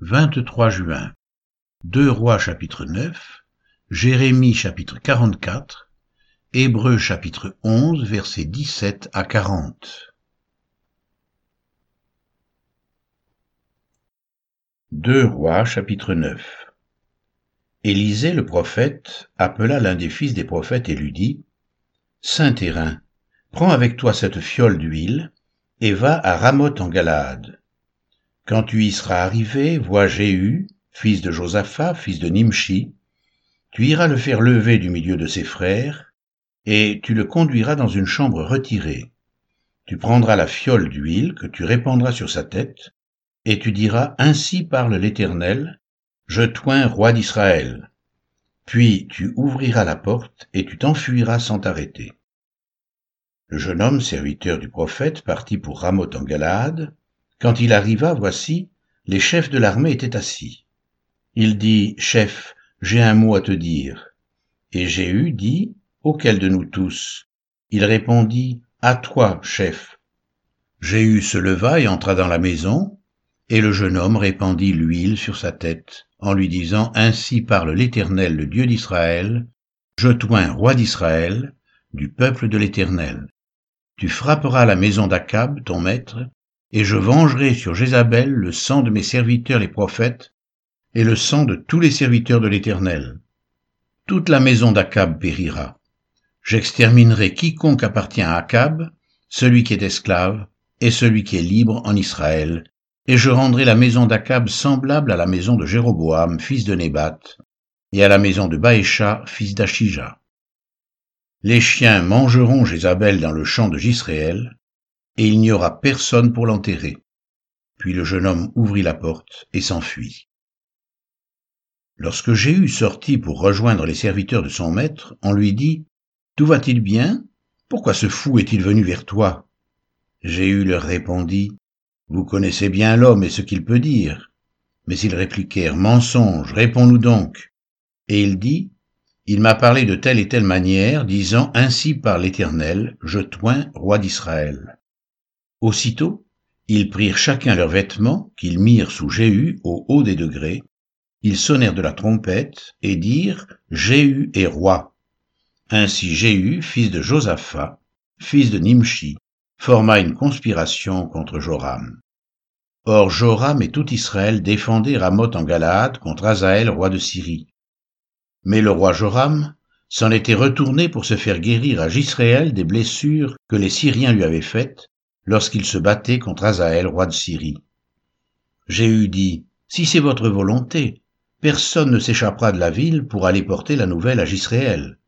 23 juin. 2 Rois chapitre 9, Jérémie chapitre 44, Hébreux chapitre 11 versets 17 à 40. 2 Rois chapitre 9 Élisée le prophète appela l'un des fils des prophètes et lui dit, Saint-Terrain, prends avec toi cette fiole d'huile, et va à Ramoth en Galaad. Quand tu y seras arrivé, vois Jéhu, fils de Josaphat, fils de Nimshi, tu iras le faire lever du milieu de ses frères, et tu le conduiras dans une chambre retirée. Tu prendras la fiole d'huile que tu répandras sur sa tête, et tu diras, Ainsi parle l'Éternel, je toins roi d'Israël. Puis tu ouvriras la porte, et tu t'enfuiras sans t'arrêter. Le jeune homme, serviteur du prophète, partit pour Ramoth en Galaad. Quand il arriva, voici, les chefs de l'armée étaient assis. Il dit, Chef, j'ai un mot à te dire. Et Jéhu dit, Auquel de nous tous? Il répondit, À toi, chef. Jéhu se leva et entra dans la maison, et le jeune homme répandit l'huile sur sa tête, en lui disant, Ainsi parle l'Éternel, le Dieu d'Israël, Je toins roi d'Israël, du peuple de l'Éternel tu frapperas la maison d'Akab, ton maître, et je vengerai sur Jézabel le sang de mes serviteurs les prophètes, et le sang de tous les serviteurs de l'Éternel. Toute la maison d'Akab périra. J'exterminerai quiconque appartient à Akab, celui qui est esclave, et celui qui est libre en Israël, et je rendrai la maison d'Akab semblable à la maison de Jéroboam, fils de Nébat, et à la maison de Baécha, fils d'Achija. Les chiens mangeront Jézabel dans le champ de Jisraël, et il n'y aura personne pour l'enterrer. Puis le jeune homme ouvrit la porte et s'enfuit. Lorsque Jéhu sortit pour rejoindre les serviteurs de son maître, on lui dit, Tout va-t-il bien? Pourquoi ce fou est-il venu vers toi? Jéhu leur répondit, Vous connaissez bien l'homme et ce qu'il peut dire. Mais ils répliquèrent, Mensonge, réponds-nous donc. Et il dit, il m'a parlé de telle et telle manière, disant Ainsi par l'Éternel, je toins roi d'Israël. Aussitôt, ils prirent chacun leurs vêtements, qu'ils mirent sous Jéhu au haut des degrés, ils sonnèrent de la trompette, et dirent Jéhu est roi. Ainsi Jéhu, fils de Josaphat, fils de Nimshi, forma une conspiration contre Joram. Or Joram et tout Israël défendaient Ramoth en Galaad contre Azaël, roi de Syrie. Mais le roi Joram s'en était retourné pour se faire guérir à Gisréel des blessures que les Syriens lui avaient faites lorsqu'il se battait contre Azaël, roi de Syrie. Jéhu dit, Si c'est votre volonté, personne ne s'échappera de la ville pour aller porter la nouvelle à Gisréel.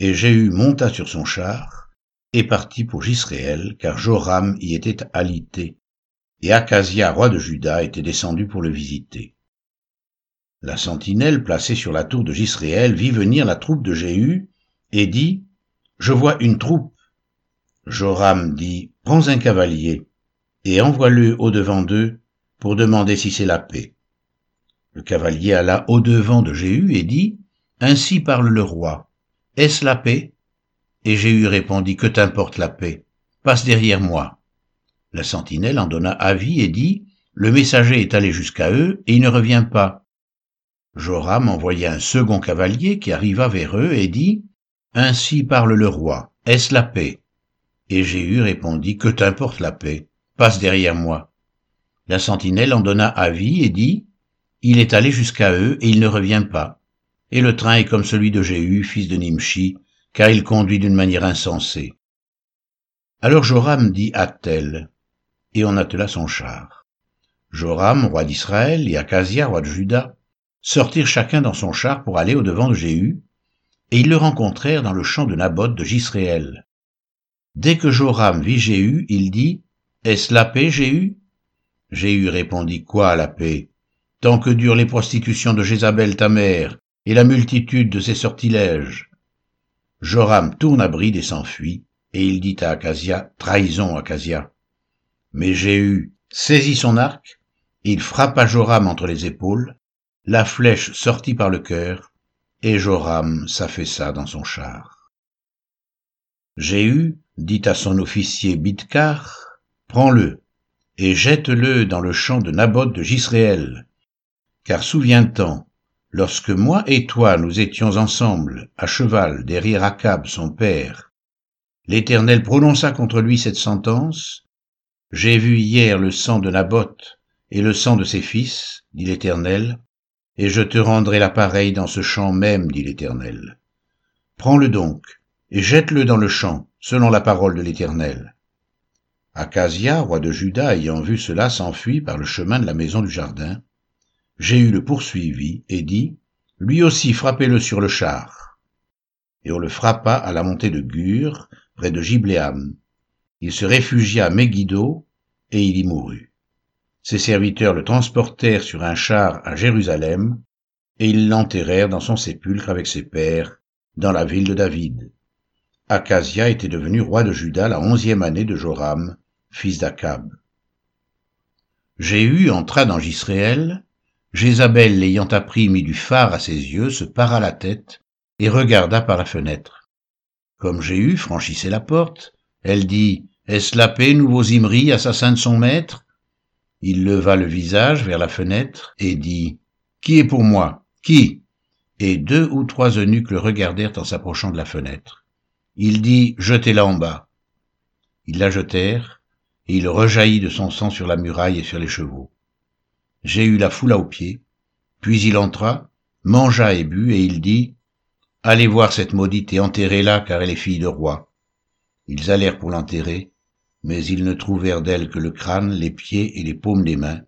Et Jéhu monta sur son char et partit pour Gisréel, car Joram y était alité, et Acasia, roi de Juda, était descendu pour le visiter. La sentinelle placée sur la tour de Gisréel vit venir la troupe de Jéhu et dit, Je vois une troupe. Joram dit, Prends un cavalier et envoie-le au-devant d'eux pour demander si c'est la paix. Le cavalier alla au-devant de Jéhu et dit, Ainsi parle le roi. Est-ce la paix? Et Jéhu répondit, Que t'importe la paix? Passe derrière moi. La sentinelle en donna avis et dit, Le messager est allé jusqu'à eux et il ne revient pas. Joram envoya un second cavalier qui arriva vers eux et dit, Ainsi parle le roi, est-ce la paix? Et Jéhu répondit, Que t'importe la paix Passe derrière moi. La sentinelle en donna avis et dit, Il est allé jusqu'à eux et il ne revient pas. Et le train est comme celui de Jéhu, fils de Nimshi, car il conduit d'une manière insensée. Alors Joram dit à tel, et on attela son char. Joram, roi d'Israël, et Acasia, roi de Juda, sortirent chacun dans son char pour aller au-devant de Jéhu, et ils le rencontrèrent dans le champ de Naboth de Gisréel. Dès que Joram vit Jéhu, il dit, Est-ce la paix, Jéhu? Jéhu répondit, Quoi la paix? Tant que durent les prostitutions de Jézabel ta mère, et la multitude de ses sortilèges. Joram tourne à bride et s'enfuit, et il dit à Acasia, Trahison, Acasia. Mais Jéhu saisit son arc, il frappa Joram entre les épaules, la flèche sortit par le cœur, et Joram s'affaissa dans son char. Jéhu dit à son officier Bidkar, Prends-le, et jette-le dans le champ de Naboth de Gisréel, Car souviens-t'en, lorsque moi et toi nous étions ensemble, à cheval, derrière Akab son père, l'Éternel prononça contre lui cette sentence, J'ai vu hier le sang de Naboth et le sang de ses fils, dit l'Éternel, et je te rendrai l'appareil dans ce champ même, dit l'Éternel. Prends-le donc, et jette-le dans le champ, selon la parole de l'Éternel. Acasia, roi de Juda, ayant vu cela, s'enfuit par le chemin de la maison du jardin. Jéhu le poursuivit et dit, Lui aussi frappez-le sur le char. Et on le frappa à la montée de Gur, près de Gibléam. Il se réfugia à Megiddo, et il y mourut. Ses serviteurs le transportèrent sur un char à Jérusalem, et ils l'enterrèrent dans son sépulcre avec ses pères, dans la ville de David. Acasia était devenu roi de Juda la onzième année de Joram, fils d'Akab. Jéhu entra dans Gisréel, Jézabel l'ayant appris mit du phare à ses yeux, se para la tête et regarda par la fenêtre. Comme Jéhu franchissait la porte, elle dit, Est-ce la paix, nouveau Zimri, assassin de son maître? Il leva le visage vers la fenêtre et dit, Qui est pour moi? Qui? Et deux ou trois eunuques le regardèrent en s'approchant de la fenêtre. Il dit, Jetez-la en bas. Ils la jetèrent, et il rejaillit de son sang sur la muraille et sur les chevaux. Eu la foule aux pieds, puis il entra, mangea et but, et il dit, Allez voir cette maudite et enterrez-la, car elle est fille de roi. Ils allèrent pour l'enterrer, mais ils ne trouvèrent d'elle que le crâne, les pieds et les paumes des mains.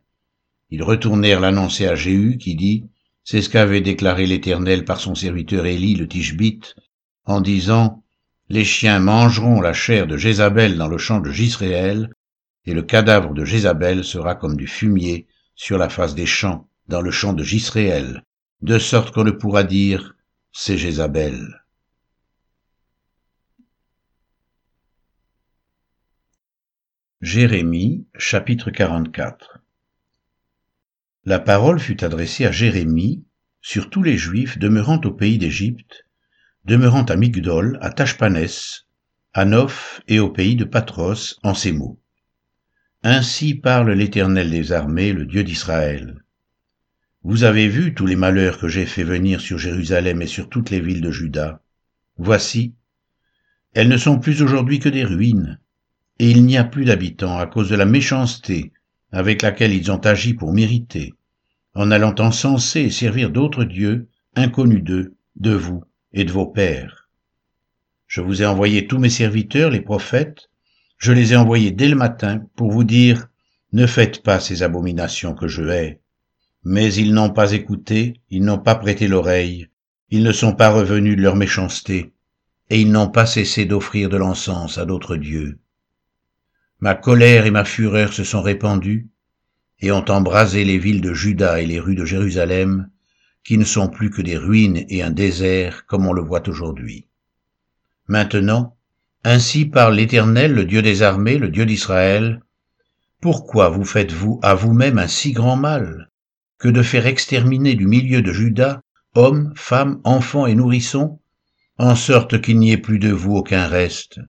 Ils retournèrent l'annoncer à Jéhu, qui dit, C'est ce qu'avait déclaré l'Éternel par son serviteur Élie le Tishbite, en disant, les chiens mangeront la chair de Jézabel dans le champ de Gisréel, et le cadavre de Jézabel sera comme du fumier sur la face des champs, dans le champ de Gisréel, de sorte qu'on ne pourra dire c'est Jézabel. Jérémie chapitre 44 La parole fut adressée à Jérémie sur tous les Juifs demeurant au pays d'Égypte, demeurant à Migdol, à Tachpanès, à Noph et au pays de Patros, en ces mots. Ainsi parle l'Éternel des armées, le Dieu d'Israël. Vous avez vu tous les malheurs que j'ai fait venir sur Jérusalem et sur toutes les villes de Juda. Voici, elles ne sont plus aujourd'hui que des ruines, et il n'y a plus d'habitants à cause de la méchanceté avec laquelle ils ont agi pour mériter, en allant encenser et servir d'autres dieux, inconnus d'eux, de vous, et de vos pères. Je vous ai envoyé tous mes serviteurs, les prophètes, je les ai envoyés dès le matin pour vous dire, ne faites pas ces abominations que je hais. Mais ils n'ont pas écouté, ils n'ont pas prêté l'oreille, ils ne sont pas revenus de leur méchanceté, et ils n'ont pas cessé d'offrir de l'encens à d'autres dieux. Ma colère et ma fureur se sont répandues, et ont embrasé les villes de Juda et les rues de Jérusalem, qui ne sont plus que des ruines et un désert comme on le voit aujourd'hui. Maintenant, ainsi parle l'Éternel, le Dieu des armées, le Dieu d'Israël, pourquoi vous faites-vous à vous-même un si grand mal que de faire exterminer du milieu de Juda hommes, femmes, enfants et nourrissons, en sorte qu'il n'y ait plus de vous aucun reste?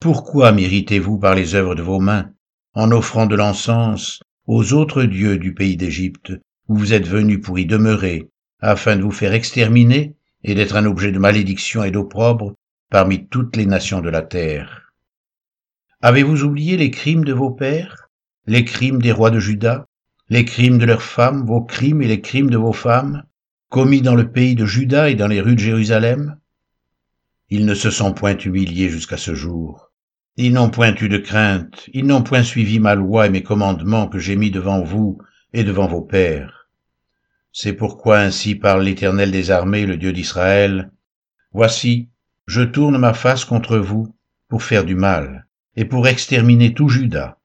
Pourquoi m'irritez-vous par les œuvres de vos mains, en offrant de l'encens aux autres dieux du pays d'Égypte, où vous êtes venus pour y demeurer, afin de vous faire exterminer et d'être un objet de malédiction et d'opprobre parmi toutes les nations de la terre. Avez-vous oublié les crimes de vos pères, les crimes des rois de Juda, les crimes de leurs femmes, vos crimes et les crimes de vos femmes, commis dans le pays de Juda et dans les rues de Jérusalem? Ils ne se sont point humiliés jusqu'à ce jour. Ils n'ont point eu de crainte, ils n'ont point suivi ma loi et mes commandements que j'ai mis devant vous et devant vos pères. C'est pourquoi ainsi parle l'Éternel des armées, le Dieu d'Israël. Voici, je tourne ma face contre vous pour faire du mal et pour exterminer tout Juda.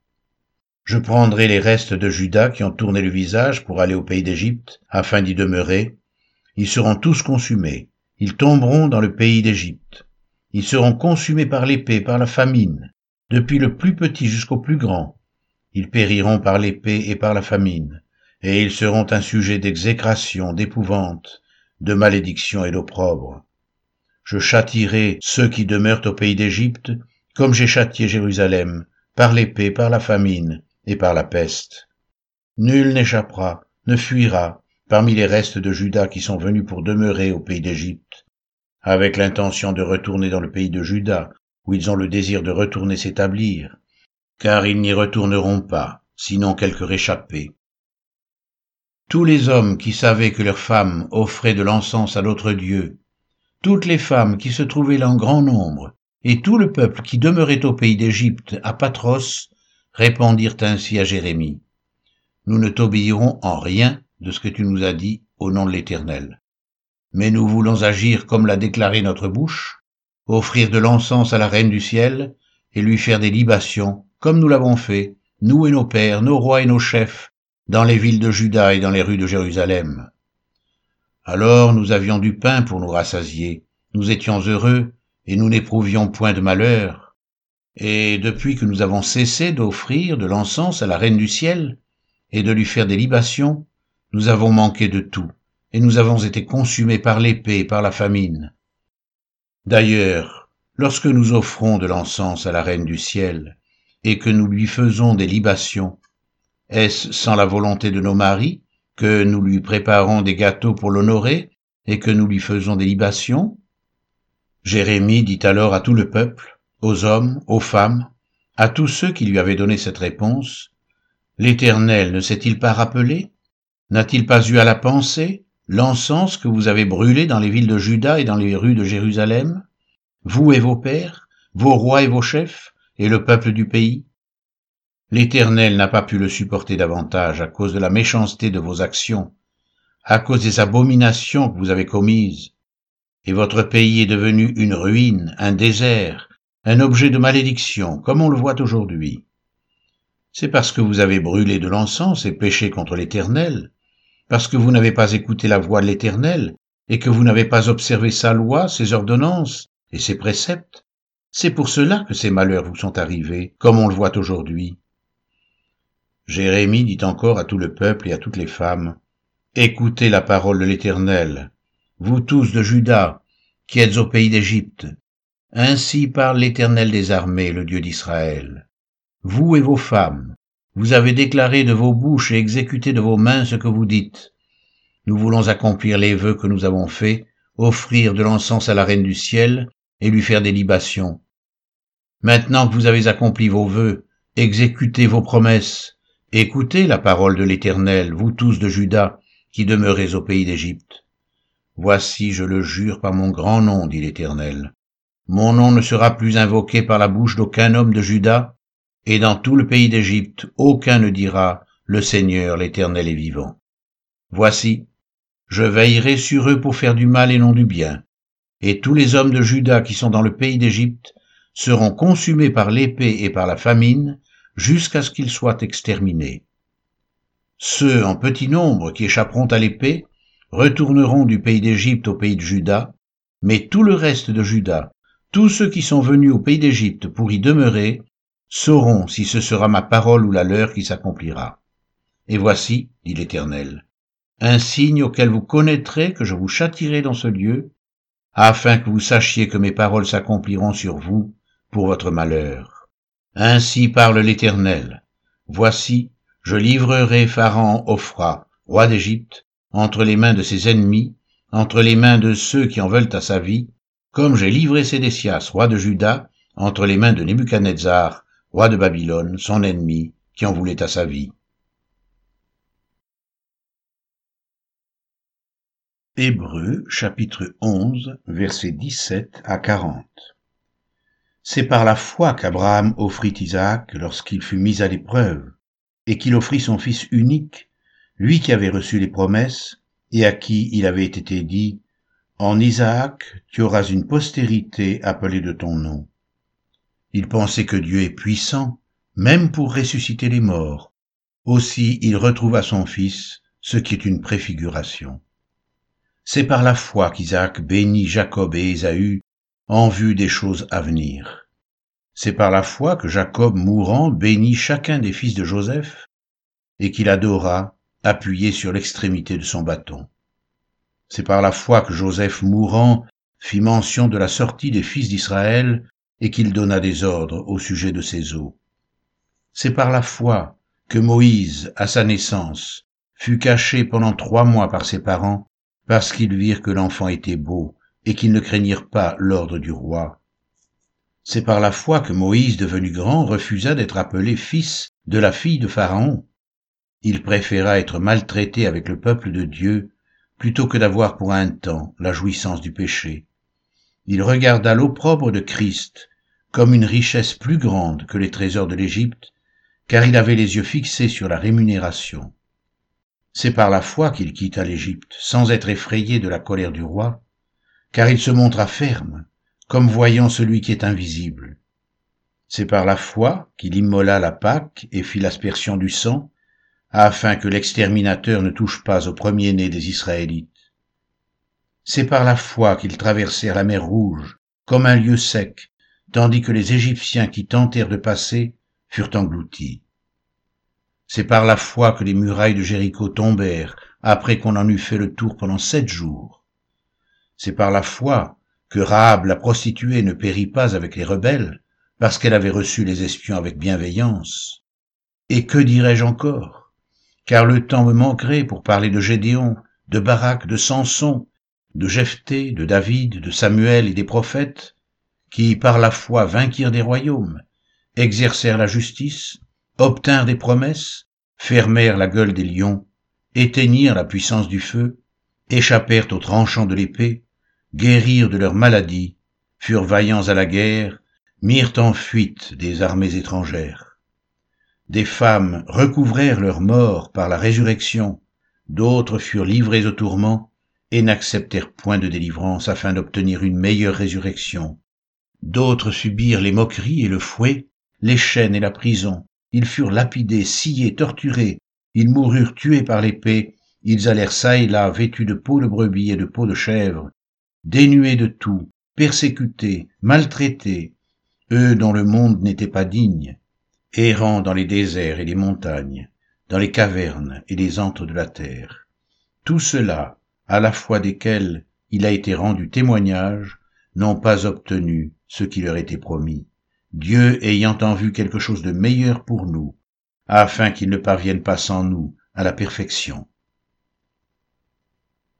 Je prendrai les restes de Juda qui ont tourné le visage pour aller au pays d'Égypte afin d'y demeurer. Ils seront tous consumés. Ils tomberont dans le pays d'Égypte. Ils seront consumés par l'épée, par la famine, depuis le plus petit jusqu'au plus grand. Ils périront par l'épée et par la famine et ils seront un sujet d'exécration, d'épouvante, de malédiction et d'opprobre. Je châtirai ceux qui demeurent au pays d'Égypte, comme j'ai châtié Jérusalem, par l'épée, par la famine et par la peste. Nul n'échappera, ne fuira, parmi les restes de Judas qui sont venus pour demeurer au pays d'Égypte, avec l'intention de retourner dans le pays de Juda, où ils ont le désir de retourner s'établir, car ils n'y retourneront pas, sinon quelques réchappés. Tous les hommes qui savaient que leurs femmes offraient de l'encens à d'autres dieux, toutes les femmes qui se trouvaient là en grand nombre, et tout le peuple qui demeurait au pays d'Égypte, à Patros, répondirent ainsi à Jérémie. Nous ne t'obéirons en rien de ce que tu nous as dit au nom de l'Éternel. Mais nous voulons agir comme l'a déclaré notre bouche, offrir de l'encens à la reine du ciel, et lui faire des libations, comme nous l'avons fait, nous et nos pères, nos rois et nos chefs, dans les villes de Juda et dans les rues de Jérusalem. Alors nous avions du pain pour nous rassasier, nous étions heureux, et nous n'éprouvions point de malheur. Et depuis que nous avons cessé d'offrir de l'encens à la reine du ciel, et de lui faire des libations, nous avons manqué de tout, et nous avons été consumés par l'épée et par la famine. D'ailleurs, lorsque nous offrons de l'encens à la reine du ciel, et que nous lui faisons des libations, est-ce sans la volonté de nos maris que nous lui préparons des gâteaux pour l'honorer et que nous lui faisons des libations? Jérémie dit alors à tout le peuple, aux hommes, aux femmes, à tous ceux qui lui avaient donné cette réponse, L'Éternel ne s'est-il pas rappelé? N'a-t-il pas eu à la pensée l'encens que vous avez brûlé dans les villes de Juda et dans les rues de Jérusalem? Vous et vos pères, vos rois et vos chefs, et le peuple du pays? L'Éternel n'a pas pu le supporter davantage à cause de la méchanceté de vos actions, à cause des abominations que vous avez commises, et votre pays est devenu une ruine, un désert, un objet de malédiction, comme on le voit aujourd'hui c'est parce que vous avez brûlé de l'encens et péché contre l'Éternel, parce que vous n'avez pas écouté la voix de l'Éternel, et que vous n'avez pas observé sa loi, ses ordonnances et ses préceptes. C'est pour cela que ces malheurs vous sont arrivés, comme on le voit aujourd'hui. Jérémie dit encore à tout le peuple et à toutes les femmes, Écoutez la parole de l'Éternel, vous tous de Juda, qui êtes au pays d'Égypte. Ainsi parle l'Éternel des armées, le Dieu d'Israël vous et vos femmes, vous avez déclaré de vos bouches et exécuté de vos mains ce que vous dites. Nous voulons accomplir les vœux que nous avons faits, offrir de l'encens à la reine du ciel et lui faire des libations. Maintenant que vous avez accompli vos vœux, exécutez vos promesses, écoutez la parole de l'Éternel, vous tous de Juda, qui demeurez au pays d'Égypte. Voici, je le jure par mon grand nom, dit l'Éternel. Mon nom ne sera plus invoqué par la bouche d'aucun homme de Juda, et dans tout le pays d'Égypte aucun ne dira, Le Seigneur l'Éternel est vivant. Voici, je veillerai sur eux pour faire du mal et non du bien, et tous les hommes de Juda qui sont dans le pays d'Égypte seront consumés par l'épée et par la famine, jusqu'à ce qu'ils soient exterminés. Ceux en petit nombre qui échapperont à l'épée retourneront du pays d'Égypte au pays de Juda, mais tout le reste de Juda, tous ceux qui sont venus au pays d'Égypte pour y demeurer, sauront si ce sera ma parole ou la leur qui s'accomplira. Et voici, dit l'Éternel, un signe auquel vous connaîtrez que je vous châtirai dans ce lieu, afin que vous sachiez que mes paroles s'accompliront sur vous pour votre malheur. Ainsi parle l'Éternel. Voici, je livrerai Pharaon Ophra, roi d'Égypte, entre les mains de ses ennemis, entre les mains de ceux qui en veulent à sa vie, comme j'ai livré Sédécias, roi de Juda, entre les mains de Nebuchadnezzar, roi de Babylone, son ennemi, qui en voulait à sa vie. Hébreux chapitre 11 versets 17 à 40 C'est par la foi qu'Abraham offrit Isaac lorsqu'il fut mis à l'épreuve, et qu'il offrit son fils unique, lui qui avait reçu les promesses, et à qui il avait été dit, En Isaac tu auras une postérité appelée de ton nom. Il pensait que Dieu est puissant, même pour ressusciter les morts. Aussi il retrouva son fils, ce qui est une préfiguration. C'est par la foi qu'Isaac bénit Jacob et Ésaü en vue des choses à venir. C'est par la foi que Jacob mourant bénit chacun des fils de Joseph et qu'il adora appuyé sur l'extrémité de son bâton. C'est par la foi que Joseph mourant fit mention de la sortie des fils d'Israël et qu'il donna des ordres au sujet de ses eaux. C'est par la foi que Moïse, à sa naissance, fut caché pendant trois mois par ses parents, parce qu'ils virent que l'enfant était beau, et qu'ils ne craignirent pas l'ordre du roi. C'est par la foi que Moïse, devenu grand, refusa d'être appelé fils de la fille de Pharaon. Il préféra être maltraité avec le peuple de Dieu plutôt que d'avoir pour un temps la jouissance du péché. Il regarda l'opprobre de Christ comme une richesse plus grande que les trésors de l'Égypte, car il avait les yeux fixés sur la rémunération. C'est par la foi qu'il quitta l'Égypte, sans être effrayé de la colère du roi, car il se montra ferme, comme voyant celui qui est invisible. C'est par la foi qu'il immola la Pâque et fit l'aspersion du sang, afin que l'exterminateur ne touche pas au premier-né des Israélites. C'est par la foi qu'ils traversèrent la mer Rouge, comme un lieu sec, tandis que les Égyptiens qui tentèrent de passer furent engloutis. C'est par la foi que les murailles de Jéricho tombèrent, après qu'on en eut fait le tour pendant sept jours. C'est par la foi que Rahab la prostituée ne périt pas avec les rebelles, parce qu'elle avait reçu les espions avec bienveillance. Et que dirais-je encore? Car le temps me manquerait pour parler de Gédéon, de Barak, de Samson, de Jephthé, de David, de Samuel et des prophètes, qui par la foi vainquirent des royaumes, exercèrent la justice, obtinrent des promesses, fermèrent la gueule des lions, éteignirent la puissance du feu, échappèrent aux tranchants de l'épée, guérirent de leurs maladies, furent vaillants à la guerre, mirent en fuite des armées étrangères. Des femmes recouvrèrent leur mort par la résurrection, d'autres furent livrées au tourment et n'acceptèrent point de délivrance afin d'obtenir une meilleure résurrection. D'autres subirent les moqueries et le fouet, les chaînes et la prison. Ils furent lapidés, sciés, torturés. Ils moururent tués par l'épée. Ils allèrent çà et là vêtus de peau de brebis et de peau de chèvre, dénués de tout, persécutés, maltraités, eux dont le monde n'était pas digne, errant dans les déserts et les montagnes, dans les cavernes et les antres de la terre. Tout cela, à la fois desquels il a été rendu témoignage, n'ont pas obtenu ce qui leur était promis, Dieu ayant en vue quelque chose de meilleur pour nous, afin qu'ils ne parviennent pas sans nous à la perfection.